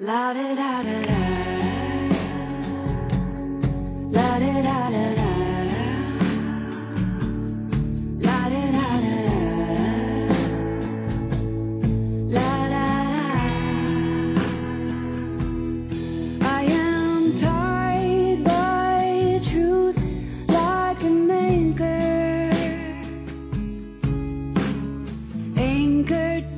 La da da da da. La da da da da. Anchored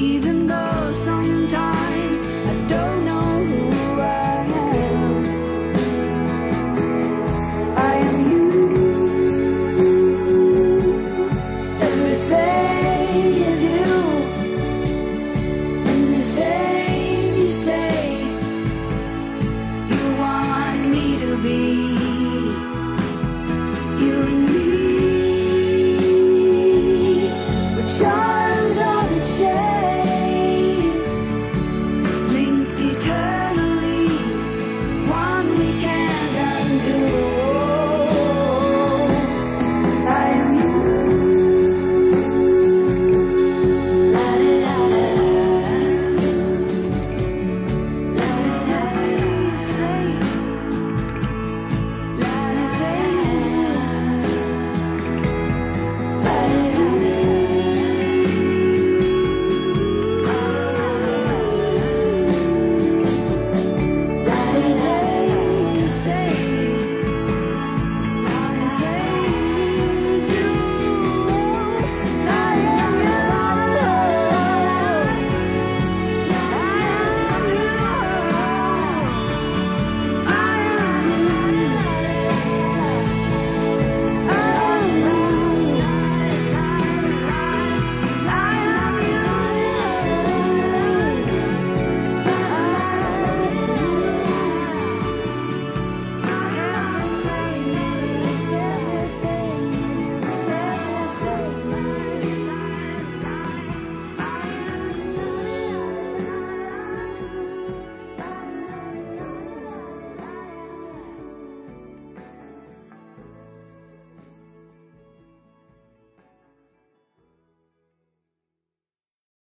Even though sometimes